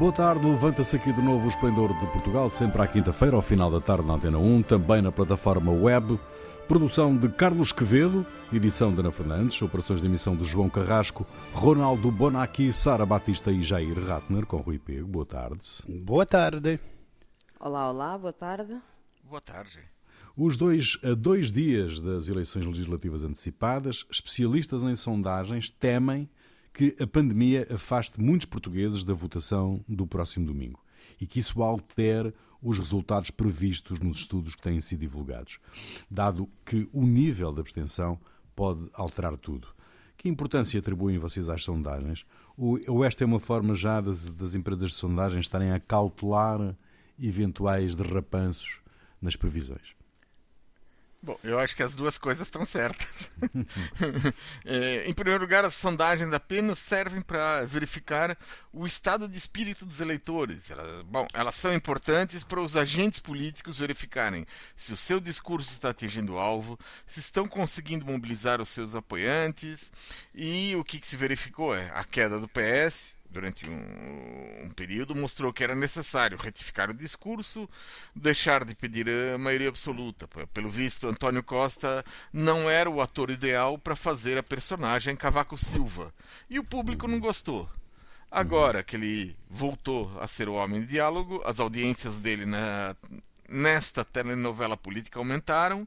Boa tarde, levanta-se aqui de novo o Esplendor de Portugal, sempre à quinta-feira, ao final da tarde na Antena 1, também na plataforma web. Produção de Carlos Quevedo, edição de Ana Fernandes, operações de emissão de João Carrasco, Ronaldo Bonacci, Sara Batista e Jair Ratner, com Rui Pego. Boa tarde. Boa tarde. Olá, olá, boa tarde. Boa tarde. Os dois a dois dias das eleições legislativas antecipadas, especialistas em sondagens temem que a pandemia afaste muitos portugueses da votação do próximo domingo e que isso altere os resultados previstos nos estudos que têm sido divulgados, dado que o nível de abstenção pode alterar tudo. Que importância atribuem vocês às sondagens? Ou esta é uma forma já das, das empresas de sondagens estarem a cautelar eventuais derrapanços nas previsões? Bom, eu acho que as duas coisas estão certas. é, em primeiro lugar, as sondagens apenas servem para verificar o estado de espírito dos eleitores. Elas, bom, elas são importantes para os agentes políticos verificarem se o seu discurso está atingindo o alvo, se estão conseguindo mobilizar os seus apoiantes. E o que, que se verificou é a queda do PS, durante um, um, período, mostrou que era necessário retificar o discurso, deixar de pedir a maioria absoluta. Pelo visto, Antônio Costa não era o ator ideal para fazer a personagem Cavaco Silva. E o público não gostou. Agora que ele voltou a ser o homem de diálogo, as audiências dele na, nesta telenovela política aumentaram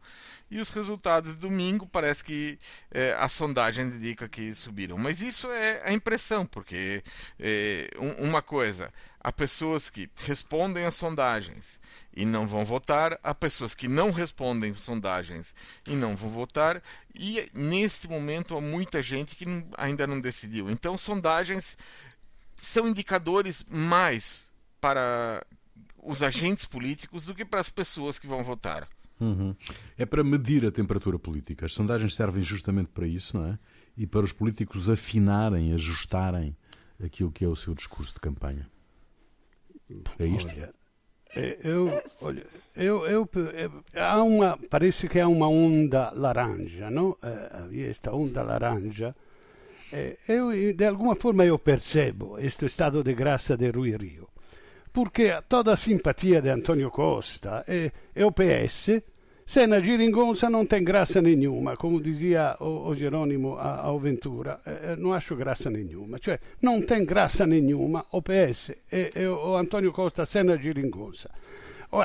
e os resultados de domingo parece que é, a sondagem indica que subiram. Mas isso é a impressão, porque é, um, uma coisa, há pessoas que respondem às sondagens e não vão votar, há pessoas que não respondem sondagens e não vão votar, e neste momento há muita gente que ainda não decidiu. Então, sondagens são indicadores mais para os agentes políticos do que para as pessoas que vão votar. Uhum. É para medir a temperatura política. As sondagens servem justamente para isso, não é? E para os políticos afinarem, ajustarem aquilo que é o seu discurso de campanha. É isto? Olha, é, eu, olha, eu, eu, há uma, parece que há uma onda laranja, não? Havia esta onda laranja. Eu, de alguma forma eu percebo este estado de graça de Rui Rio porque toda a simpatia de Antonio Costa e, e o PS, se na geringonça não tem nenhuma, como dizia o, o Jerônimo ao Ventura, eh, não acho graça nenhuma, cioè não tem graça nenhuma o PS e, e o Antonio Costa se na geringonça.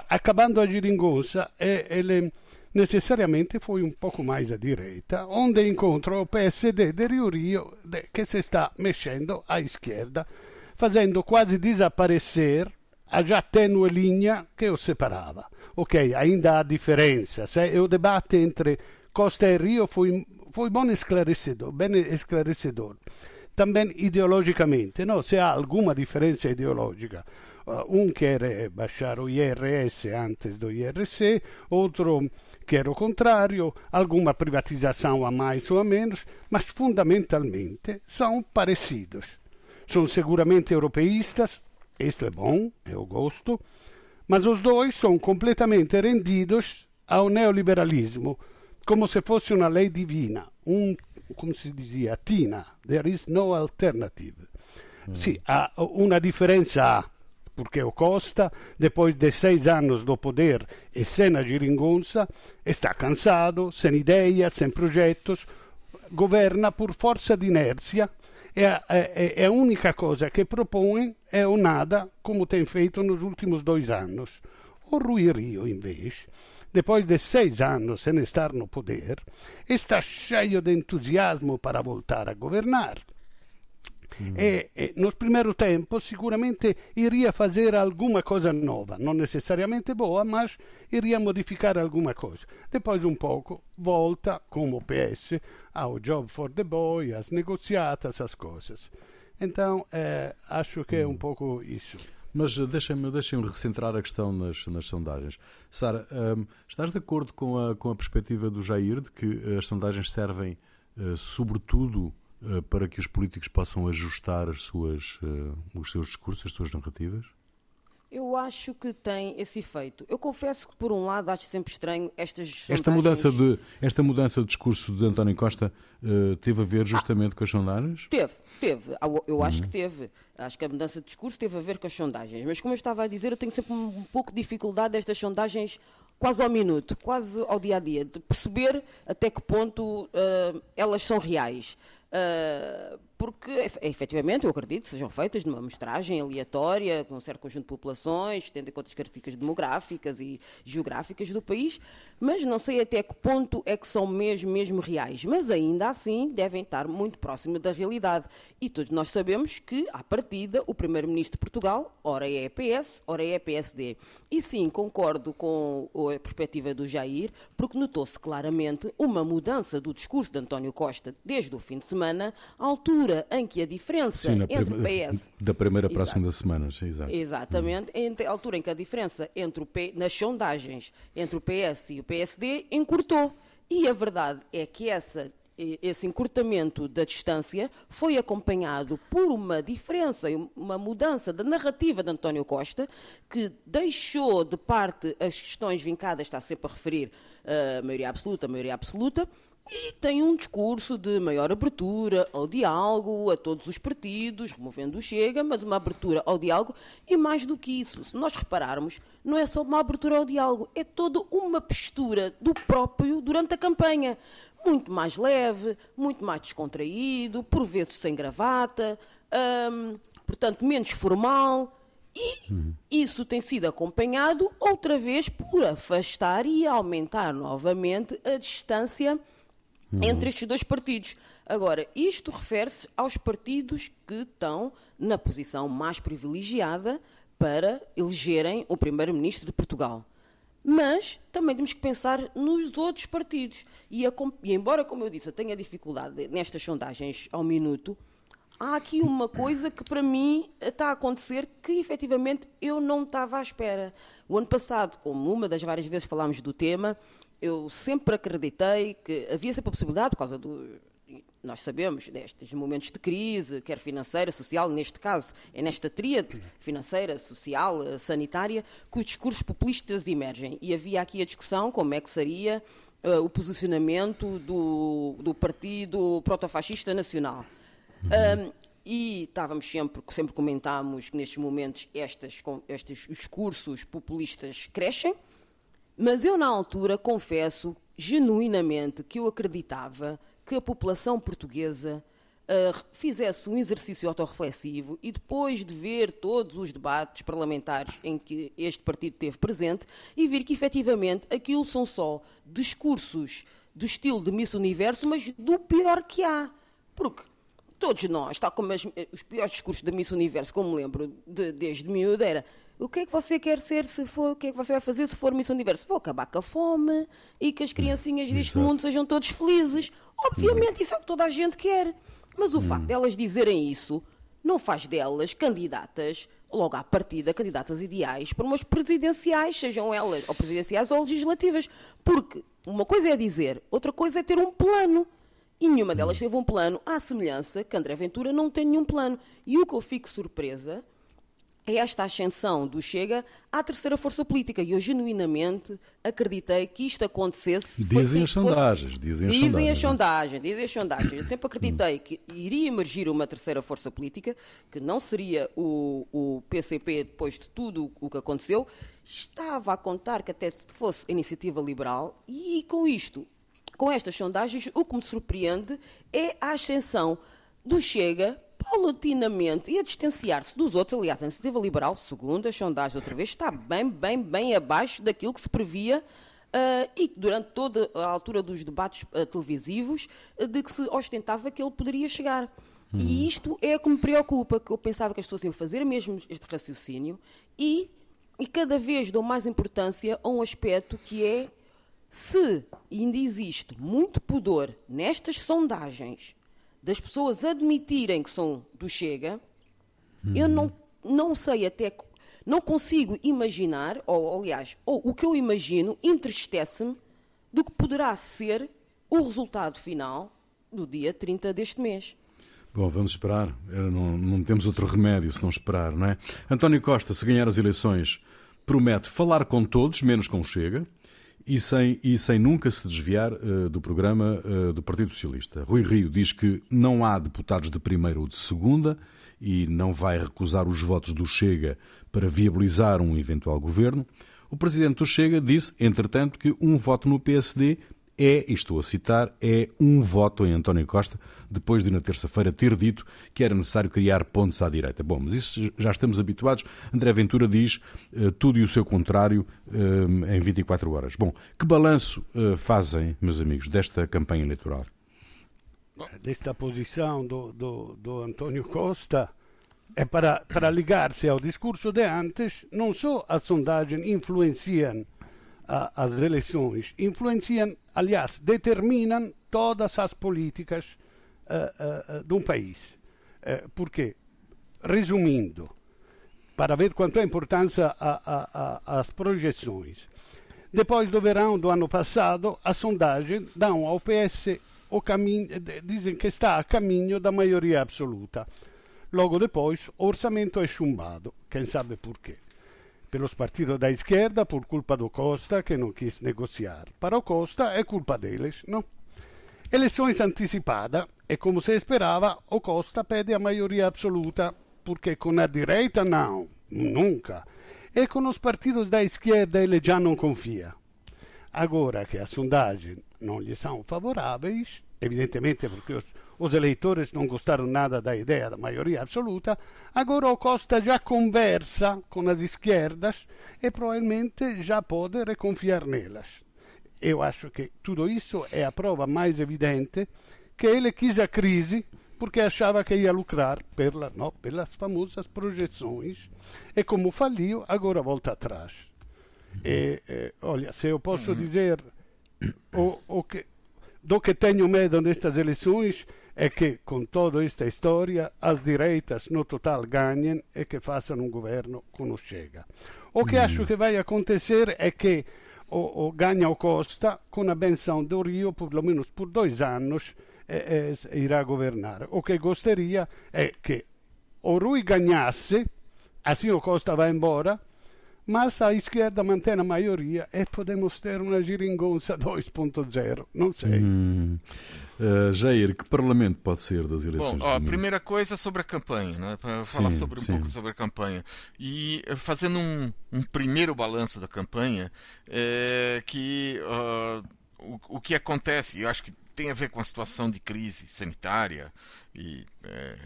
Acabando a geringonça, ele necessariamente foi um pouco mais à direita, onde incontra o PSD de Rio che si sta mexendo à esquerda, fazendo quase desaparecer a già tenue linea che o separava. Ok, ainda há diferença. Se o debate entre Costa e Rio foi, foi bom esclarecedor, bem esclarecedor. Também ideologicamente, no? se há alguma diferença ideológica. Uh, um quer baixar o IRS antes do IRC, outro quer o contrário, alguma privatização a mais ou a menos, mas fundamentalmente são parecidos. São seguramente europeístas, isto é bom, eu gosto, mas os dois são completamente rendidos ao neoliberalismo, como se fosse uma lei divina, um, como se dizia, tina, there is no alternative. Mm. Sì, há uma diferença porque o Costa, depois de seis anos do poder e sem a geringonça, está cansado, sem ideias, sem projetos, governa por força de inércia é, é, é a única coisa que propõe é o nada, como tem feito nos últimos dois anos. O Rui Rio, vez, depois de seis anos sem estar no poder, está cheio de entusiasmo para voltar a governar. Mm. E, e nos primeiros tempos sicuramente iria fazer alguma coisa nova, não necessariamente boa, mas iria modificar alguma coisa. Depois um pouco volta, como o PS, ao Job for the Boy, às negoziatas, as coisas. Então, é, acho que é um pouco isso. Mas deixem-me deixem recentrar a questão nas, nas sondagens. Sara, um, estás de acordo com a, com a perspectiva do Jair de que as sondagens servem, uh, sobretudo, para que os políticos possam ajustar as suas, uh, os seus discursos, as suas narrativas? Eu acho que tem esse efeito. Eu confesso que, por um lado, acho sempre estranho estas esta mudança de Esta mudança de discurso de António Costa uh, teve a ver justamente ah, com as sondagens? Teve, teve. Eu acho uhum. que teve. Acho que a mudança de discurso teve a ver com as sondagens. Mas, como eu estava a dizer, eu tenho sempre um, um pouco de dificuldade destas sondagens quase ao minuto, quase ao dia a dia, de perceber até que ponto uh, elas são reais. Uh, porque efetivamente eu acredito que sejam feitas numa amostragem aleatória, com um certo conjunto de populações, tendo em conta as características demográficas e geográficas do país, mas não sei até que ponto é que são mesmo, mesmo reais. Mas ainda assim devem estar muito próximos da realidade. E todos nós sabemos que, à partida, o Primeiro-Ministro de Portugal, ora é PS, ora é PSD. E sim, concordo com a perspectiva do Jair, porque notou-se claramente uma mudança do discurso de António Costa desde o fim de semana, à altura em que a diferença Sim, entre o PS. Da primeira para a segunda semana, sim, exato. Exatamente, entre a altura em que a diferença entre o P, nas sondagens entre o PS e o PSD encurtou. E a verdade é que essa esse encurtamento da distância foi acompanhado por uma diferença, uma mudança da narrativa de António Costa, que deixou de parte as questões vincadas, está sempre a referir a uh, maioria absoluta, a maioria absoluta, e tem um discurso de maior abertura ao diálogo, a todos os partidos, removendo o Chega, mas uma abertura ao diálogo e mais do que isso, se nós repararmos, não é só uma abertura ao diálogo, é toda uma postura do próprio durante a campanha. Muito mais leve, muito mais descontraído, por vezes sem gravata, hum, portanto, menos formal. E isso tem sido acompanhado outra vez por afastar e aumentar novamente a distância uhum. entre estes dois partidos. Agora, isto refere-se aos partidos que estão na posição mais privilegiada para elegerem o primeiro-ministro de Portugal. Mas também temos que pensar nos outros partidos. E, a, e, embora, como eu disse, eu tenha dificuldade nestas sondagens ao minuto, há aqui uma coisa que para mim está a acontecer que efetivamente eu não estava à espera. O ano passado, como uma das várias vezes falámos do tema, eu sempre acreditei que havia sempre a possibilidade, por causa do. Nós sabemos destes momentos de crise, quer financeira, social, neste caso, é nesta tríade financeira, social, sanitária, que os discursos populistas emergem. E havia aqui a discussão como é que seria uh, o posicionamento do, do Partido Protofascista Nacional. Uhum. Um, e estávamos sempre, sempre comentámos que nestes momentos estas, estes discursos populistas crescem, mas eu, na altura, confesso genuinamente que eu acreditava que a população portuguesa uh, fizesse um exercício autorreflexivo e depois de ver todos os debates parlamentares em que este partido esteve presente e vir que efetivamente aquilo são só discursos do estilo de Miss Universo, mas do pior que há. Porque todos nós, tal como as, os piores discursos da Miss Universo, como me lembro de, desde miúdo, era o que é que você quer ser se for, o que é que você vai fazer se for Miss Universo? Vou acabar com a fome e que as criancinhas deste Exato. mundo sejam todos felizes. Obviamente, isso é o que toda a gente quer. Mas o hum. facto delas dizerem isso não faz delas candidatas, logo à partida, candidatas ideais para umas presidenciais, sejam elas ou presidenciais ou legislativas. Porque uma coisa é dizer, outra coisa é ter um plano. E nenhuma delas hum. teve um plano, à semelhança que André Ventura não tem nenhum plano. E o que eu fico surpresa esta ascensão do Chega à terceira força política. E eu genuinamente acreditei que isto acontecesse. Dizem as sondagens. Dizem, dizem as sondagens. Dizem as sondagens. Eu sempre acreditei que iria emergir uma terceira força política, que não seria o, o PCP depois de tudo o que aconteceu. Estava a contar que até fosse a iniciativa liberal e com isto, com estas sondagens, o que me surpreende é a ascensão do Chega paulatinamente e a distanciar-se dos outros. Aliás, a iniciativa liberal, segundo as sondagens outra vez, está bem, bem, bem abaixo daquilo que se previa Uh, e durante toda a altura dos debates uh, televisivos, uh, de que se ostentava que ele poderia chegar. Hum. E isto é o que me preocupa, que eu pensava que as pessoas iam fazer mesmo este raciocínio e, e cada vez dou mais importância a um aspecto que é se ainda existe muito pudor nestas sondagens das pessoas admitirem que são do Chega, uhum. eu não, não sei até. Não consigo imaginar, ou aliás, ou, o que eu imagino entristece-me do que poderá ser o resultado final do dia 30 deste mês. Bom, vamos esperar. Não, não temos outro remédio se não esperar, não é? António Costa, se ganhar as eleições, promete falar com todos, menos com o Chega, e sem, e sem nunca se desviar uh, do programa uh, do Partido Socialista. Rui Rio diz que não há deputados de primeira ou de segunda e não vai recusar os votos do Chega para viabilizar um eventual governo. O presidente do Chega disse, entretanto, que um voto no PSD é, e estou a citar, é um voto em António Costa, depois de na terça-feira ter dito que era necessário criar pontos à direita. Bom, mas isso já estamos habituados. André Ventura diz uh, tudo e o seu contrário uh, em 24 horas. Bom, que balanço uh, fazem, meus amigos, desta campanha eleitoral? Desta posição do, do, do António Costa é para, para ligar-se ao discurso de antes, não só as sondagens influenciam as eleições, influenciam, aliás, determinam todas as políticas uh, uh, de um país. Uh, porque, resumindo, para ver quanto é importância as projeções, depois do verão do ano passado, as sondagens dão ao PS o caminho, dizem que está a caminho da maioria absoluta. Logo depois, o orçamento é chumbado, quem sabe porquê pelos partidos da esquerda por culpa do Costa que não quis negociar. Para o Costa é culpa deles, não? Eleições antecipadas e como se esperava, o Costa pede a maioria absoluta, porque com a direita não, nunca. E com os partidos da esquerda ele já não confia. Agora que as sondagens não lhe são favoráveis, evidentemente porque os os eleitores não gostaram nada da ideia da maioria absoluta, agora o Costa já conversa com as esquerdas e provavelmente já pode reconfiar nelas. Eu acho que tudo isso é a prova mais evidente que ele quis a crise porque achava que ia lucrar pela, no, pelas famosas projeções e como faliu, agora volta atrás. E, e, olha, se eu posso uhum. dizer o, o que, do que tenho medo nestas eleições é que, com toda esta história, as direitas no total ganhem e que façam um governo com o Chega. O que mm. acho que vai acontecer é que o, o ganha o Costa, com a benção do Rio, pelo menos por dois anos, irá governar. O que gostaria é que o Rui ganhasse, assim o Costa vai embora, mas a esquerda mantém a maioria e podemos ter uma giringonça 2.0, não sei. Hum. Uh, Jair, que parlamento pode ser das eleições? Bom, ó, a primeira coisa sobre a campanha, né? para falar sobre um sim. pouco sobre a campanha. E eh, fazendo um, um primeiro balanço da campanha, é que uh, o, o que acontece, eu acho que tem a ver com a situação de crise sanitária e. É,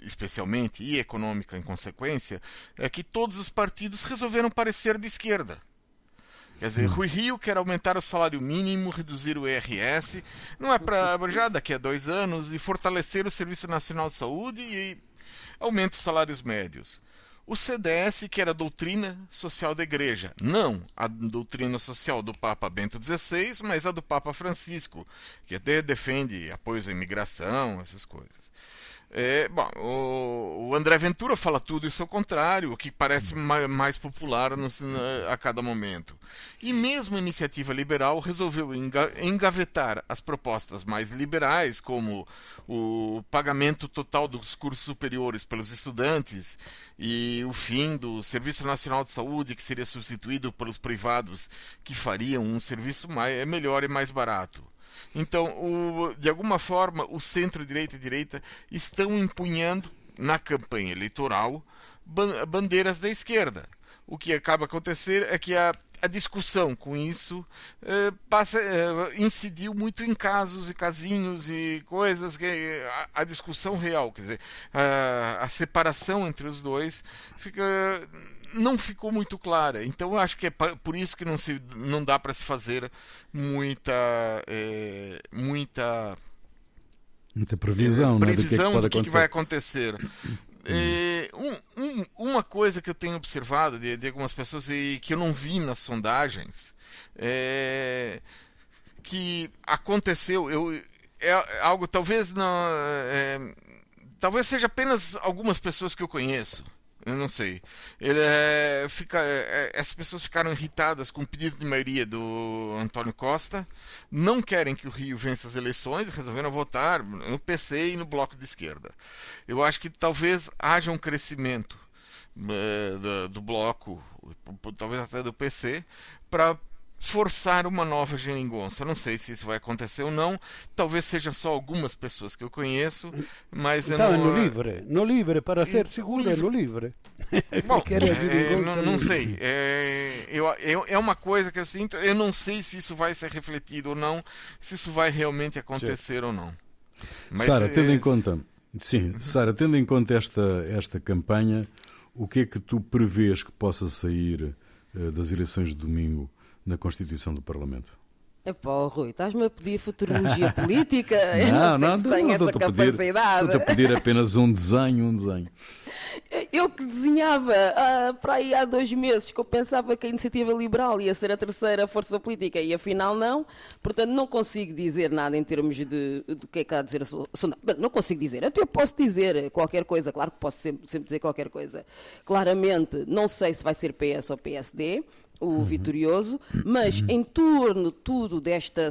especialmente, e econômica em consequência, é que todos os partidos resolveram parecer de esquerda. Quer dizer, hum. Rui Rio quer aumentar o salário mínimo, reduzir o IRS, não é para já daqui a dois anos, e fortalecer o Serviço Nacional de Saúde e aumenta os salários médios. O CDS quer a doutrina social da igreja, não a doutrina social do Papa Bento XVI, mas a do Papa Francisco, que até defende apoio à imigração, essas coisas. É, bom, o, o, André Ventura fala tudo e o seu contrário, o que parece mais, mais popular no, a cada momento. E mesmo a iniciativa liberal resolveu engavetar as propostas mais liberais, como o pagamento total dos cursos superiores pelos estudantes e o fim do Serviço Nacional de Saúde, que seria substituído pelos privados, que fariam um serviço mais, melhor e mais barato. Então, o, de alguma forma, o centro-direita e direita estão empunhando na campanha eleitoral bandeiras da esquerda. O que acaba acontecer é que a, a discussão com isso eh, passa, eh, incidiu muito em casos e casinhos e coisas que a, a discussão real, quer dizer, a, a separação entre os dois fica não ficou muito clara. Então eu acho que é por isso que não, se, não dá para se fazer muita. É, muita. Muita previsão, é, previsão né, do que, é que, que, vai acontecer. É, um, um, uma coisa que eu tenho observado de, de, algumas pessoas e que eu não vi nas sondagens é que aconteceu. Eu, é algo talvez não. É, talvez seja apenas algumas pessoas que eu conheço Eu não sei. Ele é, fica, é, essas pessoas ficaram irritadas com o pedido de maioria do Antônio Costa, não querem que o Rio vença as eleições resolveram votar no PC e no Bloco de Esquerda. Eu acho que talvez haja um crescimento é, do, do Bloco, talvez até do PC, para forçar uma nova geringonça. Eu não sei se isso vai acontecer ou não. Talvez seja só algumas pessoas que eu conheço, mas então, eu não... no livre, no livre, para ser seguro, é no livre. Bom, é, não, não, sei. É, eu, é uma coisa que eu sinto. Eu não sei se isso vai ser refletido ou não, se isso vai realmente acontecer ou não. Sara, é... tendo em conta, sim, Sara, tendo em conta esta esta campanha, o que é que tu prevês que possa sair uh, das eleições de domingo? Na Constituição do Parlamento. É pá, Rui, estás-me a pedir futurologia política? não, não, não, tenho essa capacidade. Estou-te a pedir apenas um desenho, um desenho. Eu que desenhava ah, para aí há dois meses que eu pensava que a iniciativa liberal ia ser a terceira força política e afinal não. Portanto, não consigo dizer nada em termos de do que é que há a dizer. Não consigo dizer. Até eu posso dizer qualquer coisa, claro que posso sempre, sempre dizer qualquer coisa. Claramente, não sei se vai ser PS ou PSD o uhum. vitorioso, mas uhum. em torno tudo desta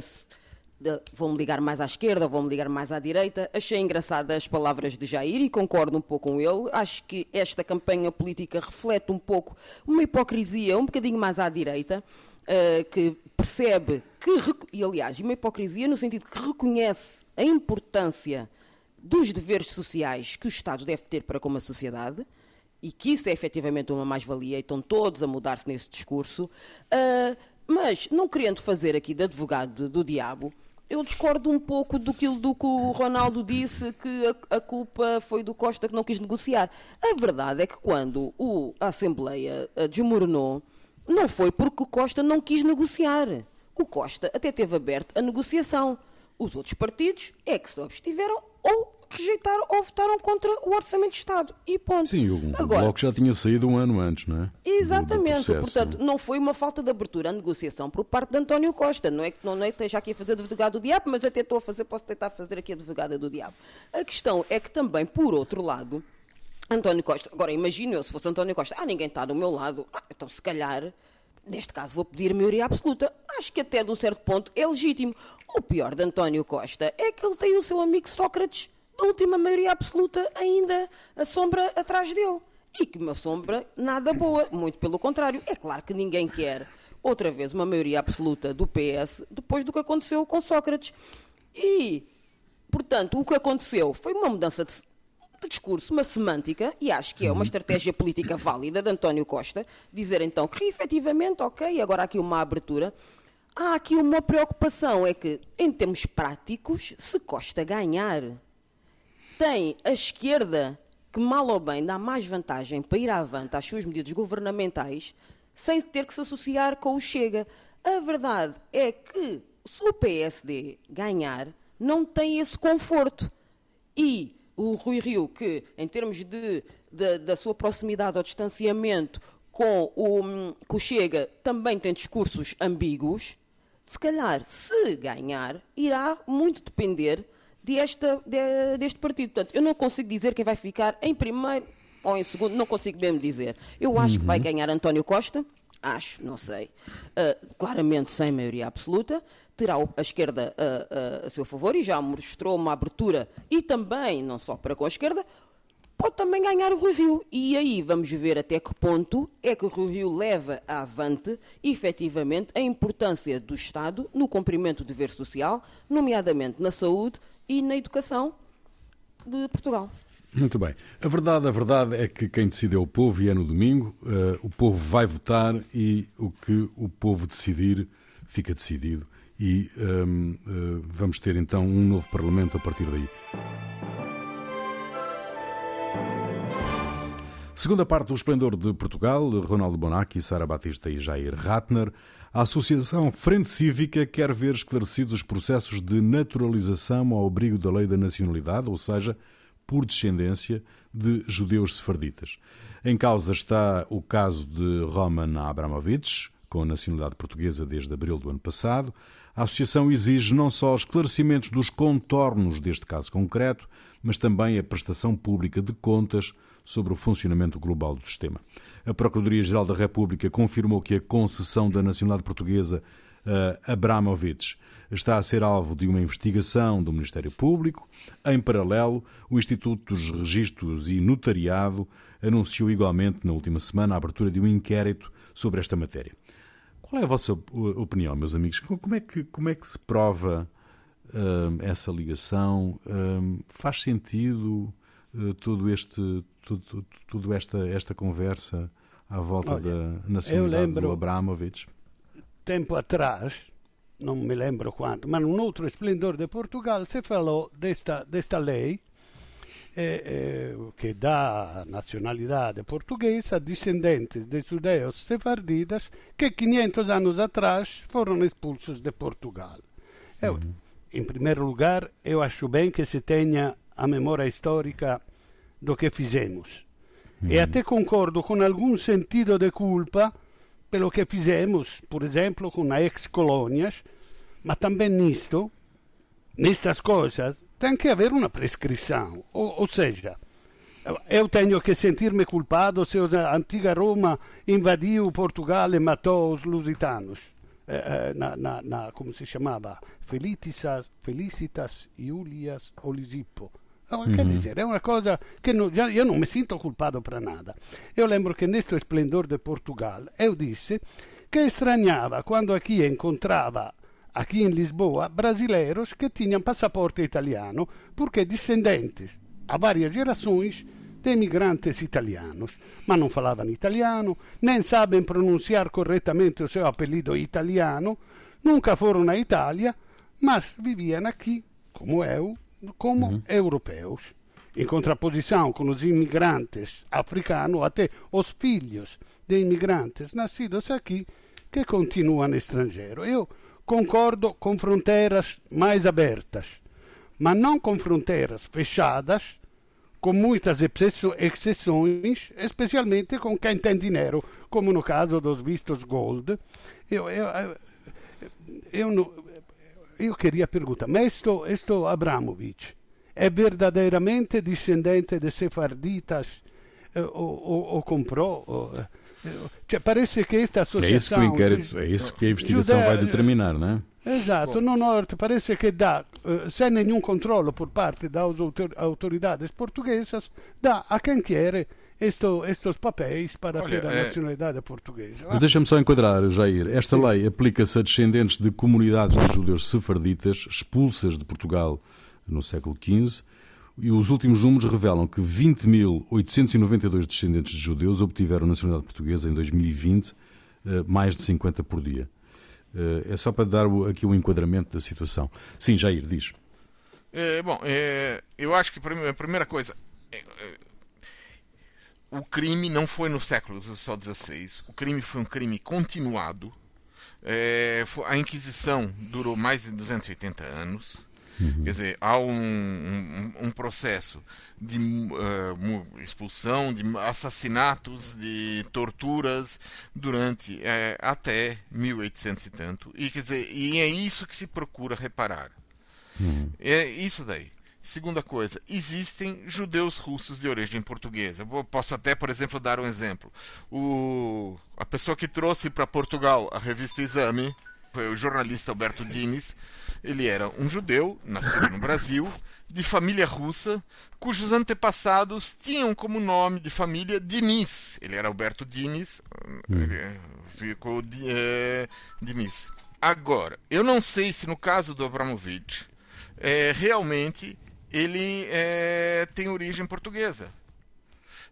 de, vou-me ligar mais à esquerda, vou-me ligar mais à direita. Achei engraçadas as palavras de Jair e concordo um pouco com ele. Acho que esta campanha política reflete um pouco uma hipocrisia um bocadinho mais à direita, uh, que percebe que, e aliás, uma hipocrisia no sentido que reconhece a importância dos deveres sociais que o Estado deve ter para com a sociedade e que isso é efetivamente uma mais-valia, e estão todos a mudar-se nesse discurso, uh, mas não querendo fazer aqui de advogado do diabo, eu discordo um pouco do que, o Ronaldo disse, que a, a, culpa foi do Costa que não quis negociar. A verdade é que quando o, a Assembleia ah, desmoronou, não foi porque o Costa não quis negociar. O Costa até teve aberto a negociação. Os outros partidos é que se abstiveram ou rejeitaram ou votaram contra o Orçamento de Estado. E ponto. Sim, o, Agora, o Bloco já tinha saído um ano antes, não é? Exatamente. Portanto, não foi uma falta de abertura à negociação por parte de António Costa. Não é que não, não é que esteja aqui a fazer advogado do diabo, mas até estou a fazer, posso tentar fazer aqui a advogada do diabo. A questão é que também, por outro lado, António Costa, agora imagino eu, se fosse António Costa, ah, ninguém está do meu lado, ah, então se calhar neste caso vou pedir maioria absoluta. Acho que até de um certo ponto é legítimo. O pior de António Costa é que ele tem o seu amigo Sócrates a última maioria absoluta ainda a sombra atrás dele. E que uma sombra nada boa, muito pelo contrário. É claro que ninguém quer outra vez uma maioria absoluta do PS depois do que aconteceu com Sócrates. E, portanto, o que aconteceu foi uma mudança de, de discurso, uma semântica, e acho que é uma estratégia política válida de António Costa, dizer então que efetivamente, ok, agora há aqui uma abertura. Há aqui uma preocupação, é que, em termos práticos, se Costa ganhar tem a esquerda que, mal ou bem, dá mais vantagem para ir avante às suas medidas governamentais sem ter que se associar com o Chega. A verdade é que, se o PSD ganhar, não tem esse conforto. E o Rui Rio, que, em termos de, de da sua proximidade ao distanciamento com o, com o Chega, também tem discursos ambíguos, se calhar, se ganhar, irá muito depender desta, de, deste partido. Portanto, eu não consigo dizer quem vai ficar em primeiro ou em segundo, não consigo mesmo dizer. Eu acho uhum. que vai uhum. ganhar António Costa, acho, não sei, uh, claramente sem maioria absoluta, terá a esquerda uh, uh, a seu favor e já mostrou uma abertura, e também, não só para com a esquerda, pode também ganhar o Rui Rio. E aí vamos ver até que ponto é que o Rui Rio leva avante, efetivamente, a importância do Estado no cumprimento do dever social, nomeadamente na saúde e na educação de Portugal. Muito bem. A verdade, a verdade é que quem decide é o povo e é no domingo. Uh, o povo vai votar e o que o povo decidir fica decidido. E um, ehm, uh, eh, vamos ter então um novo Parlamento a partir daí. Segunda parte do Esplendor de Portugal, Ronaldo Bonacci, Sara Batista e Jair Ratner. A Associação Frente Cívica quer ver esclarecidos os processos de naturalização ao abrigo da lei da nacionalidade, ou seja, por descendência de judeus sefarditas. Em causa está o caso de Roman Abramovich, com nacionalidade portuguesa desde abril do ano passado. A Associação exige não só esclarecimentos dos contornos deste caso concreto, mas também a prestação pública de contas sobre o funcionamento global do sistema. A Procuradoria-Geral da República confirmou que a concessão da nacionalidade portuguesa a Abramovich está a ser alvo de uma investigação do Ministério Público. Em paralelo, o Instituto dos Registros e Notariado anunciou igualmente na última semana a abertura de um inquérito sobre esta matéria. Qual é a vossa opinião, meus amigos? Como é que, como é que se prova uh, essa ligação? Uh, faz sentido uh, todo este, tudo, tudo esta, esta conversa à volta Olha, da nacionalidade lembro, do Abramovich? Tempo atrás, não me lembro quanto, mas num outro esplendor de Portugal se falou desta, desta lei eh, eh, che dà nazionalità portoghese a discendentes de judeus sefarditas que 500 anos atrás foram expulsos de Portugal. Eu, uhum. Em primeiro lugar, eu acho bem que se tenha a memória histórica do que fizemos. E até concordo com algum sentido de culpa pelo que fizemos, por exemplo, com as ex-colônias, mas também nisto, nestas coisas, tem que haver uma prescrição. Ou, seja, eu tenho que sentir-me culpado se a antiga Roma invadiu Portugal e matou os lusitanos. Eh, eh, na, na, na, come si chiamava? Felicitas, Felicitas Iulias Olisipo. Quer dizer, é uma coisa que não, eu não me sinto culpado para nada. Eu lembro que neste esplendor de Portugal eu disse que estranhava quando aqui encontrava aqui em Lisboa brasileiros que tinham passaporte italiano porque descendentes há várias gerações de imigrantes italianos, mas não falavam italiano, nem sabem pronunciar corretamente o seu apelido italiano, nunca foram na Itália, mas viviam aqui, como eu, como uhum. europeus. Em contraposição com os imigrantes africanos, até os filhos de imigrantes nascidos aqui, que continuam estrangeiros. Eu concordo com fronteiras mais abertas, mas não com fronteiras fechadas, com muitas exceções, especialmente com quem tem dinheiro, como no caso dos vistos Gold. Eu, eu, eu, não, eu queria perguntar, mas este, este Abramovich é verdadeiramente descendente de sefarditas eh, ou, ou, ou comprou? Ou, cioè, parece che questa associazione... É isso que inquérito, é isso que a investigação vai determinar, não é? Exato, no norte parece que dá, uh, sem nenhum controle por parte das autoridades portuguesas, dá a quem quer estes, estes papéis para Olha, ter a é... nacionalidade portuguesa. Mas deixa-me só enquadrar, Jair. Esta Sim. lei aplica-se a descendentes de comunidades de judeus sefarditas expulsas de Portugal no século XV e os últimos números revelam que 20.892 descendentes de judeus obtiveram nacionalidade portuguesa em 2020, eh, mais de 50 por dia. Eh, é só para dar aqui um enquadramento da situação. Sim, Jair, diz. É, bom, é, eu acho que a primeira coisa. O crime não foi no século só XVI, o crime foi um crime continuado. É, a Inquisição durou mais de 280 anos. Uhum. Quer dizer, há um, um, um processo de uh, expulsão, de assassinatos, de torturas durante uh, até 1800 e tanto. E, quer dizer, e é isso que se procura reparar. Uhum. É isso daí. Segunda coisa, existem judeus russos de origem portuguesa. Eu posso até, por exemplo, dar um exemplo. O, a pessoa que trouxe para Portugal a revista Exame foi o jornalista Alberto Dines ele era um judeu, nascido no Brasil, de família russa, cujos antepassados tinham como nome de família Diniz. Ele era Alberto Diniz, hum. ficou é, Diniz. Agora, eu não sei se no caso do Abramovich, é, realmente ele é, tem origem portuguesa.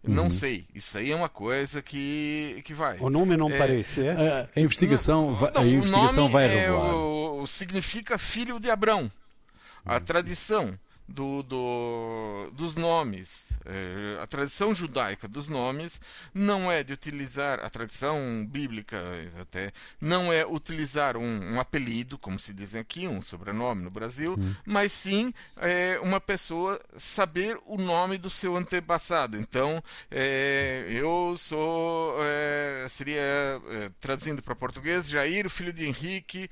Não uhum. sei. Isso aí é uma coisa que, que vai. O nome não é, parece, é? A, a investigação, não, vai, a investigação vai revelar. É, o, significa filho de Abrão. A uhum. tradição do, do, dos nomes. É, a tradição judaica dos nomes não é de utilizar, a tradição bíblica até, não é utilizar um, um apelido, como se diz aqui, um sobrenome no Brasil, hum. mas sim é, uma pessoa saber o nome do seu antepassado. Então, é, eu sou, é, seria, é, traduzindo para português, Jair, filho de Henrique,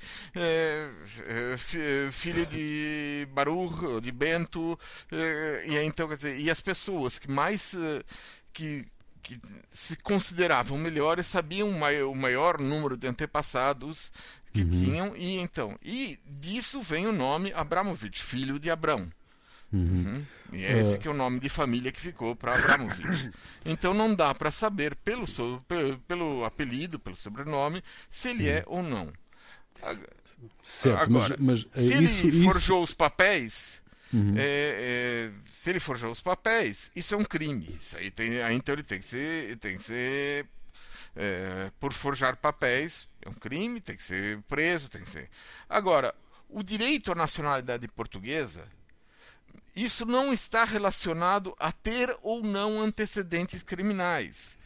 filho de Baruch, de Ben, Eh, e então, quer dizer, e as pessoas que mais eh, que, que se consideravam melhores sabiam o maior número de antepassados que uhum. tinham e então e disso vem o nome Abramovich, filho de Abrão. Uhum. Uhum. E é esse que é o nome de família que ficou para Abramovich. Então não dá para saber pelo, seu, pelo, pelo, apelido, pelo sobrenome, se ele é ou não. Certo, Agora, mas, mas se isso, ele forjou isso... os papéis, uhum. é, é, se ele forjou os papéis, isso é um crime. Isso aí tem, aí, então ele tem que ser, tem que ser é, por forjar papéis, é um crime, tem que ser preso, tem que ser. Agora, o direito à nacionalidade portuguesa isso não está relacionado a ter ou não antecedentes criminais.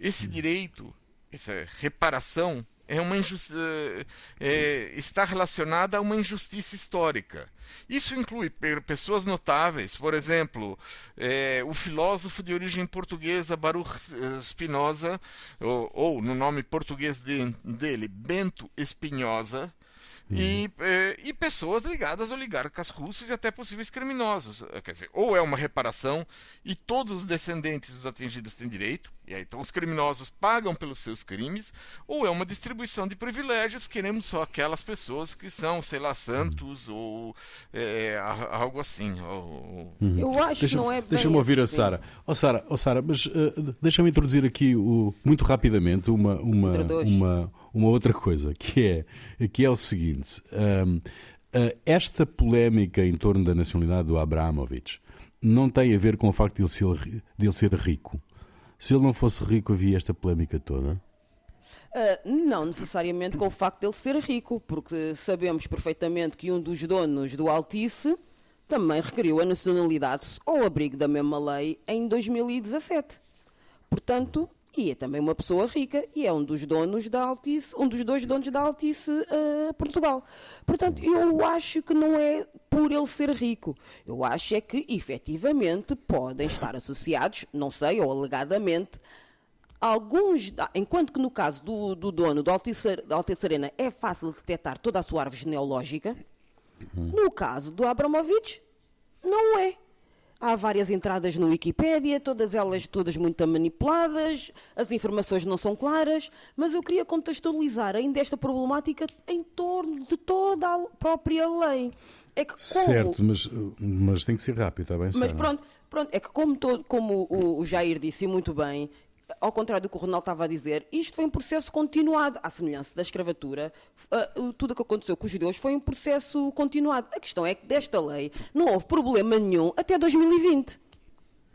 Esse direito, essa reparação, é uma é, está relacionada a uma injustiça histórica. Isso inclui pessoas notáveis, por exemplo, é, o filósofo de origem portuguesa Baruch Spinoza, ou, ou no nome português de, dele, Bento Espinhosa, Uhum. E, eh, e, pessoas ligadas a oligarcas russos e até possíveis criminosos. Quer dizer, ou é uma reparação e todos os descendentes dos atingidos têm direito, e aí então os criminosos pagam pelos seus crimes, ou é uma distribuição de privilégios, queremos só aquelas pessoas que são, sei lá, santos uhum. ou é, algo assim. Ou... Uhum. Eu acho deixa, que não é Deixa-me ouvir assim. a Sara. Ó oh, Sara, oh, Sara, mas uh, deixa-me introduzir aqui o, muito rapidamente uma, uma, uma uma outra coisa, que é, que é o seguinte: um, esta polémica em torno da nacionalidade do Abramovich não tem a ver com o facto de ele ser, de ele ser rico. Se ele não fosse rico, havia esta polémica toda? Uh, não necessariamente com o facto de ele ser rico, porque sabemos perfeitamente que um dos donos do Altice também requeriu a nacionalidade ao abrigo da mesma lei em 2017. Portanto, e é também uma pessoa rica e é um dos donos da Altice, um dos dois donos da Altice uh, Portugal. Portanto, eu acho que não é por ele ser rico. Eu acho é que, efetivamente, podem estar associados, não sei, ou alegadamente, alguns, enquanto que no caso do, do dono da Altice, da Altice Arena é fácil detectar toda a sua árvore genealógica, no caso do Abramovich, não é. Há várias entradas no Wikipédia, todas elas todas muito manipuladas, as informações não são claras, mas eu queria contextualizar ainda esta problemática em torno de toda a própria lei. É que como... Certo, mas, mas tem que ser rápido, está bem? Mas pronto, pronto, é que como, todo, como o, o Jair disse muito bem, ao contrário do que o Ronaldo estava a dizer, isto foi um processo continuado. À semelhança da escravatura, uh, tudo o que aconteceu com os judeus foi um processo continuado. A questão é que desta lei não houve problema nenhum até 2020.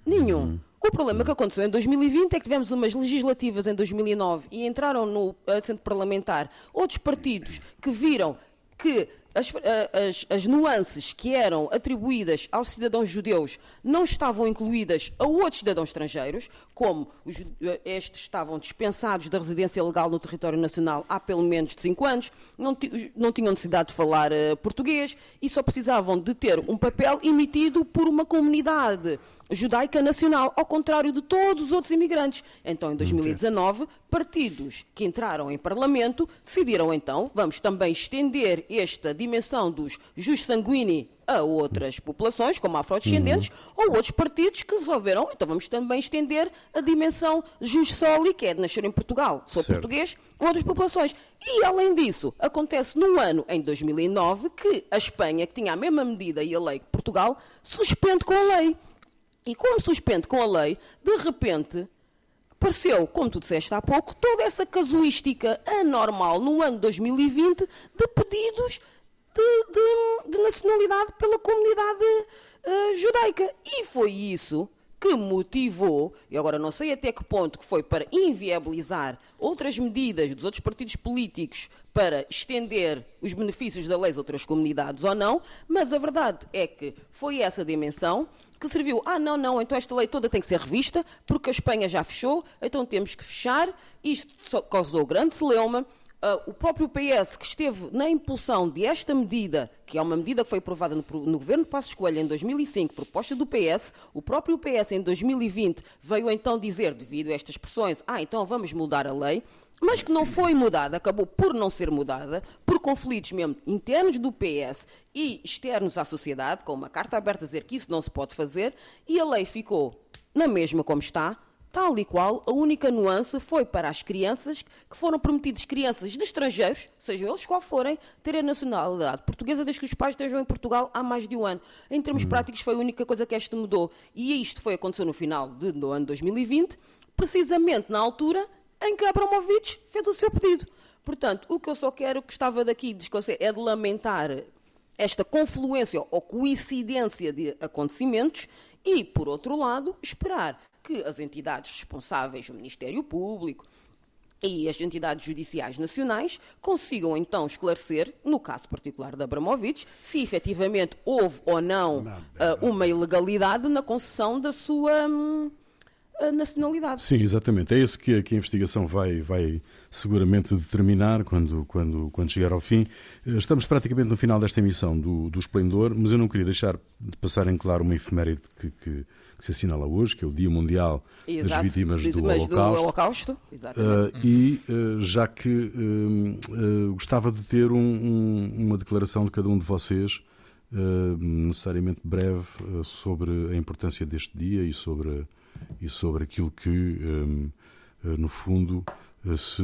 Nenhum. Uhum. O problema que aconteceu em 2020 é que tivemos umas legislativas em 2009 e entraram no Centro Parlamentar outros partidos que viram que as, as, as, nuances que eram atribuídas aos cidadãos judeus não estavam incluídas a outros cidadãos estrangeiros, como os, estes estavam dispensados da residência legal no território nacional há pelo menos de 5 anos, não, não, tinham necessidade de falar uh, português e só precisavam de ter um papel emitido por uma comunidade judaica nacional, ao contrário de todos os outros imigrantes. Então, em 2019, partidos que entraram em Parlamento decidiram então, vamos também estender esta dimensão dos jus sanguini a outras populações, como afrodescendentes, uhum. ou outros partidos que resolveram, então vamos também estender a dimensão jus soli, que é de nascer em Portugal, sou certo. português, a outras populações. E, além disso, acontece num ano, em 2009, que a Espanha, que tinha a mesma medida e a lei que Portugal, suspende com a lei. E como suspende com a lei, de repente apareceu, como tu disseste há pouco, toda essa casuística anormal no ano 2020 de pedidos de, de, de nacionalidade pela comunidade uh, judaica. E foi isso que motivou, e agora não sei até que ponto que foi para inviabilizar outras medidas dos outros partidos políticos para estender os benefícios da lei a outras comunidades ou não, mas a verdade é que foi essa dimensão que serviu. Ah, não, não, então esta lei toda tem que ser revista, porque a Espanha já fechou, então temos que fechar. Isto causou grande celeuma. Uh, o próprio PS, que esteve na impulsão de esta medida, que é uma medida que foi aprovada no, no governo Passos Coelho em 2005, proposta do PS, o próprio PS em 2020 veio então dizer, devido a estas pressões, ah, então vamos mudar a lei. mas que não foi mudada, acabou por não ser mudada, por conflitos mesmo internos do PS e externos à sociedade, com uma carta aberta a dizer que isso não se pode fazer, e a lei ficou na mesma como está, tal e qual, a única nuance foi para as crianças que foram prometidas crianças de estrangeiros, sejam eles qual forem, terem nacionalidade portuguesa desde que os pais estejam em Portugal há mais de um ano. Em termos hum. práticos, foi a única coisa que este mudou. E isto foi acontecer no final de, do ano 2020, precisamente na altura em que Abramovich fez o seu pedido. Portanto, o que eu só quero, gostava daqui de esclarecer, é de lamentar esta confluência ou coincidência de acontecimentos e, por outro lado, esperar que as entidades responsáveis, o Ministério Público e as entidades judiciais nacionais consigam então esclarecer, no caso particular da Abramovich, se efetivamente houve ou não, não uh, uma ilegalidade na concessão da sua. Hum, nacionalidade. Sim, exatamente. É isso que, que a investigação vai, vai seguramente determinar quando, quando, quando chegar ao fim. Eh, estamos praticamente no final desta emissão do, do Esplendor, mas eu não queria deixar de passar em claro uma efeméride que, que, que se assinala hoje, que é o Dia Mundial Exato. das Vítimas do Holocausto. Do Holocausto. Uh, e uh, já que uh, gostava de ter um, um, uma declaração de cada um de vocês, necessariamente breve, sobre a importância deste dia e sobre e sobre aquilo que, eh, no fundo, se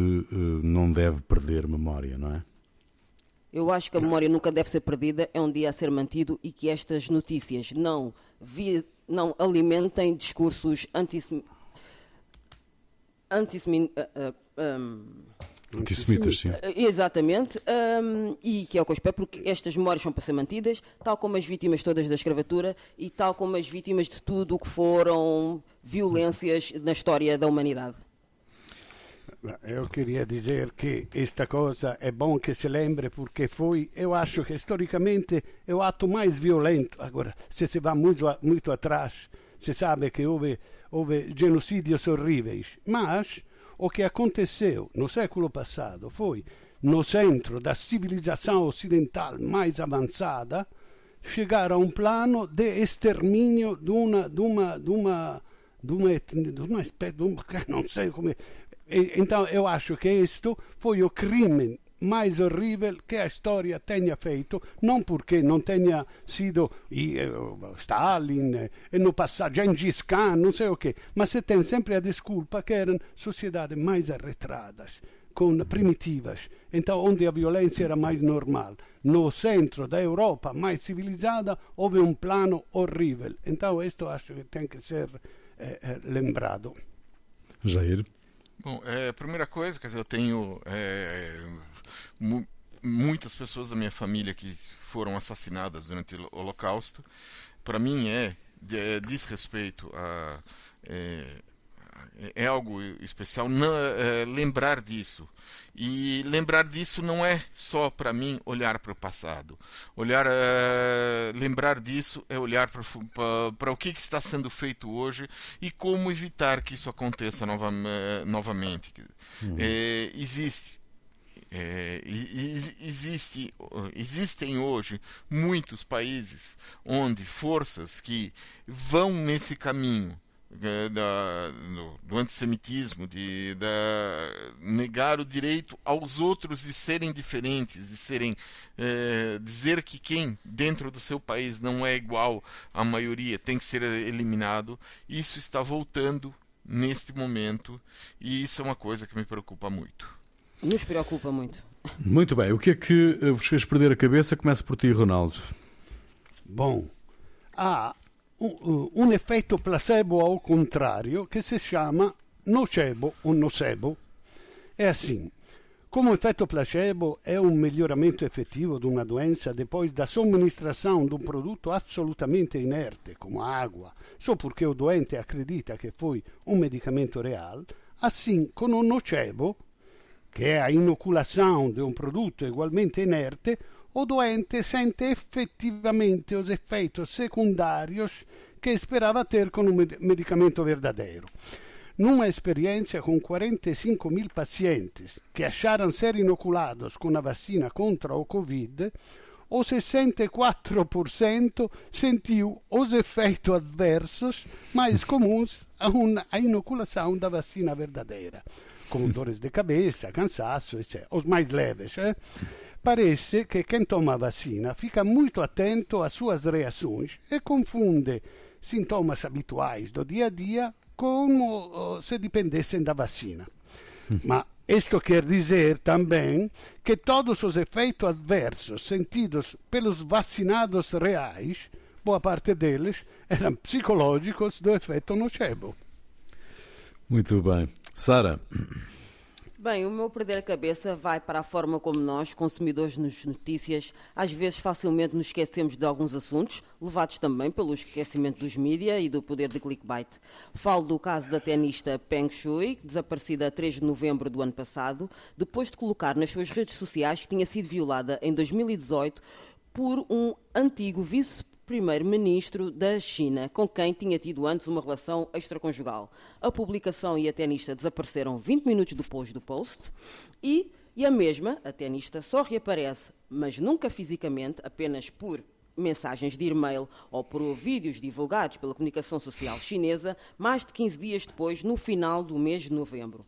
não deve perder memória, não é? Eu acho que a memória nunca deve ser perdida, é um dia a ser mantido e que estas notícias não, vi, não alimentem discursos antissemitas. Antissemin, uh, uh, um, Antissemitas, sim. Exatamente, um, e que é o que eu espero, porque estas memórias são para ser mantidas, tal como as vítimas todas da escravatura e tal como as vítimas de tudo o que foram violências na história da humanidade. Eu queria dizer que esta coisa é bom que se lembre porque foi, eu acho que historicamente é o ato mais violento. Agora, se se vai muito, muito atrás, se sabe que houve, houve genocídios horríveis, mas o que aconteceu no século passado foi, no centro da civilização ocidental mais avançada, chegar a um plano de extermínio de uma, de uma, de uma, de uma, de uma espécie, de uma, não sei como. Então eu acho que isto foi o crime mais horrível que a história tenha feito, não porque não tenha sido uh, Stalin e eh, no passado Gengis Khan, não sei o quê, mas se tem sempre a desculpa que eram sociedades mais arretradas, com primitivas, então onde a violência era mais normal. No centro da Europa mais civilizada houve um plano horrível. Então isto acho que tem que ser eh, eh, lembrado. Jair? Bom, é, primeira coisa, quer dizer, eu tenho é, mu muitas pessoas da minha família que foram assassinadas durante o Holocausto. Para mim é, é diz respeito a é, é algo especial não, é, lembrar disso. E lembrar disso não é só para mim olhar para o passado. Olhar é, lembrar disso é olhar para o que, que, está sendo feito hoje e como evitar que isso aconteça nova, novamente. Uhum. é, existe é, existe, existem hoje muitos países onde forças que vão nesse caminho é, da, do, do, antissemitismo, de da, negar o direito aos outros de serem diferentes, de serem é, dizer que quem dentro do seu país não é igual à maioria tem que ser eliminado. Isso está voltando neste momento e isso é uma coisa que me preocupa muito. Nos preocupa muito. Muito bem. O que é que vos fez perder a cabeça? Começa por ti, Ronaldo. Bom, há um efeito placebo ao contrário que se chama nocebo ou nocebo. É assim, como efeito placebo é um melhoramento efetivo de uma doença depois da somministração de um produto absolutamente inerte, como a água, só porque o doente acredita que foi um medicamento real, assim com o nocebo che è a inoculação de um produto igualmente inerte, o doente sente effettivamente os efeitos secundários que esperava ter com um medicamento verdadeiro. Numa experiência com 45 mil pacientes que acharam ser inoculados com a vacina contra o Covid, o 64% sentiu os efeitos adversos mais comuns a inoculação da vacina verdadeira. com dores de cabeça, cansaço, etc. Os mais leves. Eh? Parece que quem toma a vacina fica muito atento às suas reações e confunde sintomas habituais do dia a dia como se dependessem da vacina. Mas isto quer dizer também que todos os efeitos adversos sentidos pelos vacinados reais, boa parte deles, eram psicológicos do efeito nocebo. Muito bem. Sara. Bem, o meu perder a cabeça vai para a forma como nós, consumidores de notícias, às vezes facilmente nos esquecemos de alguns assuntos, levados também pelo esquecimento dos mídia e do poder de clickbait. Falo do caso da tenista Peng Shui, desaparecida a 3 de novembro do ano passado, depois de colocar nas suas redes sociais que tinha sido violada em 2018 por um antigo vice primeiro-ministro da China, com quem tinha tido antes uma relação extraconjugal. A publicação e a tenista desapareceram 20 minutos depois do post e, e a mesma, a tenista, só reaparece, mas nunca fisicamente, apenas por mensagens de e-mail ou por vídeos divulgados pela comunicação social chinesa, mais de 15 dias depois, no final do mês de novembro.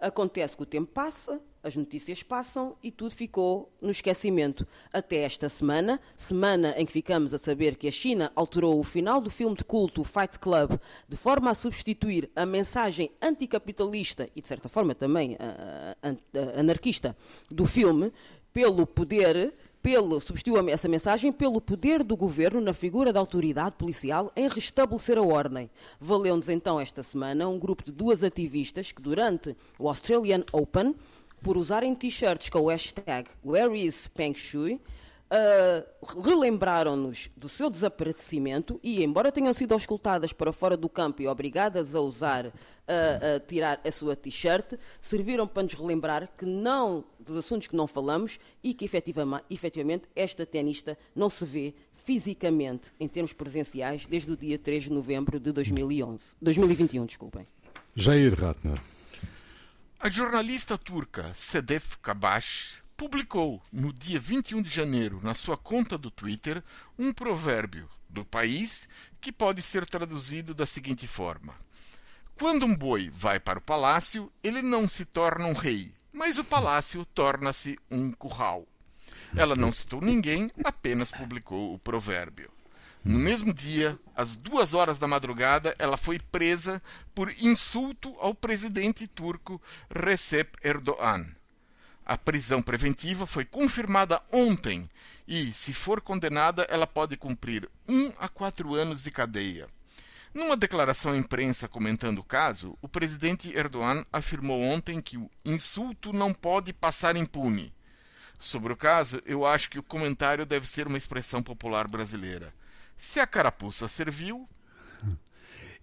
Acontece que o tempo passa, as notícias passam e tudo ficou no esquecimento. Até esta semana, semana em que ficamos a saber que a China alterou o final do filme de culto Fight Club de forma a substituir a mensagem anticapitalista e, de certa forma, também uh, uh, anarquista do filme pelo poder pelo, substituiu essa mensagem pelo poder do governo na figura da autoridade policial em restabelecer a ordem. Valeu-nos então esta semana um grupo de duas ativistas que, durante o Australian Open, por usarem t-shirts com o hashtag Where is Peng Shui, uh, relembraram-nos do seu desaparecimento e, embora tenham sido auscultadas para fora do campo e obrigadas a usar, uh, a tirar a sua t-shirt, serviram para nos relembrar que não, dos assuntos que não falamos e que efetivamente, efetivamente esta tenista não se vê fisicamente, em termos presenciais, desde o dia 3 de novembro de 2011, 2021. Desculpem. Jair Ratner. A jornalista turca Sedef Kabash publicou no dia 21 de janeiro na sua conta do Twitter um provérbio do país que pode ser traduzido da seguinte forma: Quando um boi vai para o palácio, ele não se torna um rei, mas o palácio torna-se um curral. Ela não citou ninguém, apenas publicou o provérbio. No mesmo dia, às duas horas da madrugada, ela foi presa por insulto ao presidente turco Recep Erdogan. A prisão preventiva foi confirmada ontem e, se for condenada, ela pode cumprir um a quatro anos de cadeia. Numa declaração à imprensa comentando o caso, o presidente Erdogan afirmou ontem que o insulto não pode passar impune. Sobre o caso, eu acho que o comentário deve ser uma expressão popular brasileira. Se a carapuça serviu.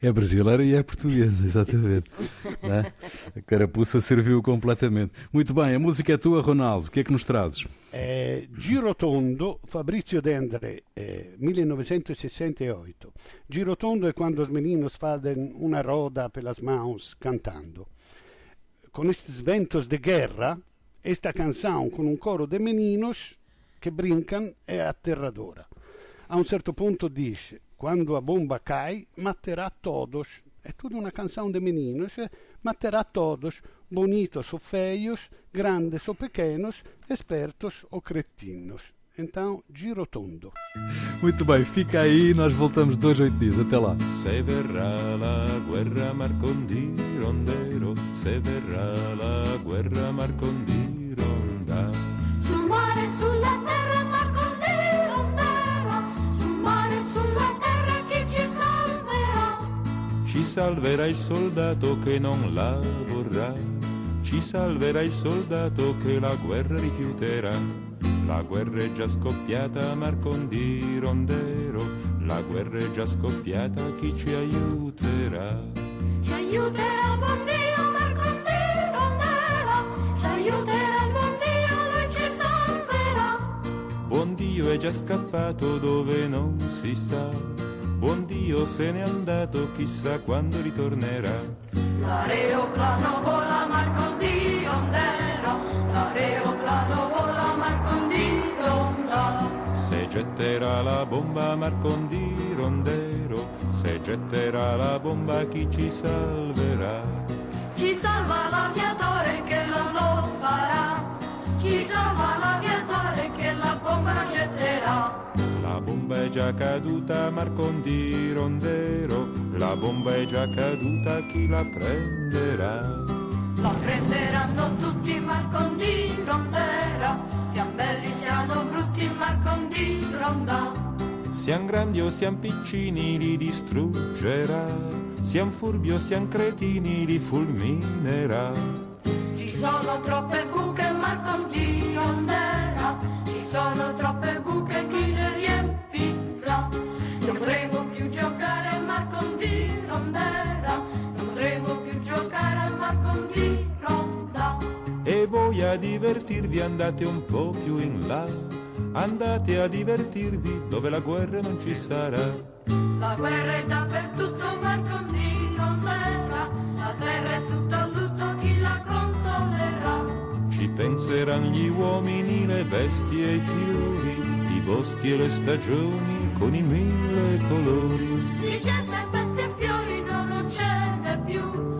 É brasileira e é portuguesa, exatamente. né? A carapuça serviu completamente. Muito bem, a música é tua, Ronaldo. O que é que nos trazes? É, Girotondo, Fabrizio Dendre, é, 1968. Girotondo é quando os meninos fazem uma roda pelas mãos cantando. Com estes ventos de guerra, esta canção com um coro de meninos que brincam é aterradora a um certo ponto diz: Quando a bomba cai, materá todos. É tudo uma canção de meninos. Materá todos, bonitos ou feios, grandes ou pequenos, espertos ou cretinos. Então, giro tondo. Muito bem, fica aí, nós voltamos dois, oito dias. Até lá. Se verrà la guerra marcondi rondero, se verrà la guerra marcondi salverà il soldato che non la vorrà, ci salverà il soldato che la guerra rifiuterà. La guerra è già scoppiata, Marcondi Rondero, la guerra è già scoppiata, chi ci aiuterà? Ci aiuterà buon Dio, Marcondi Rondero, ci aiuterà buon Dio, lui ci salverà. Buon Dio è già scappato dove non si sa Buon Dio se n'è andato, chissà quando ritornerà. L'aeroplano vola Marco di Rondero, l'aeroplano vola Marco di Ronda. Se getterà la bomba Marcondi Rondero, se getterà la bomba chi ci salverà? Chi salva l'aviatore che non lo farà? Chi salva l'aviatore che la bomba getterà? La bomba è già caduta, Marcondi Rondero. La bomba è già caduta, chi la prenderà? La prenderanno tutti Marcondi Rondera. Siamo belli, siamo brutti Marcondi Ronda. Siam grandi o siam piccini, li distruggerà. Siam furbi o siam cretini, li fulminerà. Ci sono troppe buche Marcondi Rondera. Ci sono troppe buche Rondera. Non potremo più giocare a Marcondi Ronda. E voi a divertirvi andate un po' più in là. Andate a divertirvi dove la guerra non ci sarà. La guerra è dappertutto, Marcondi Rondera. La terra è tutta a lutto, chi la consolerà? Ci penseranno gli uomini, le bestie e i fiori, i boschi e le stagioni con i mille colori. you.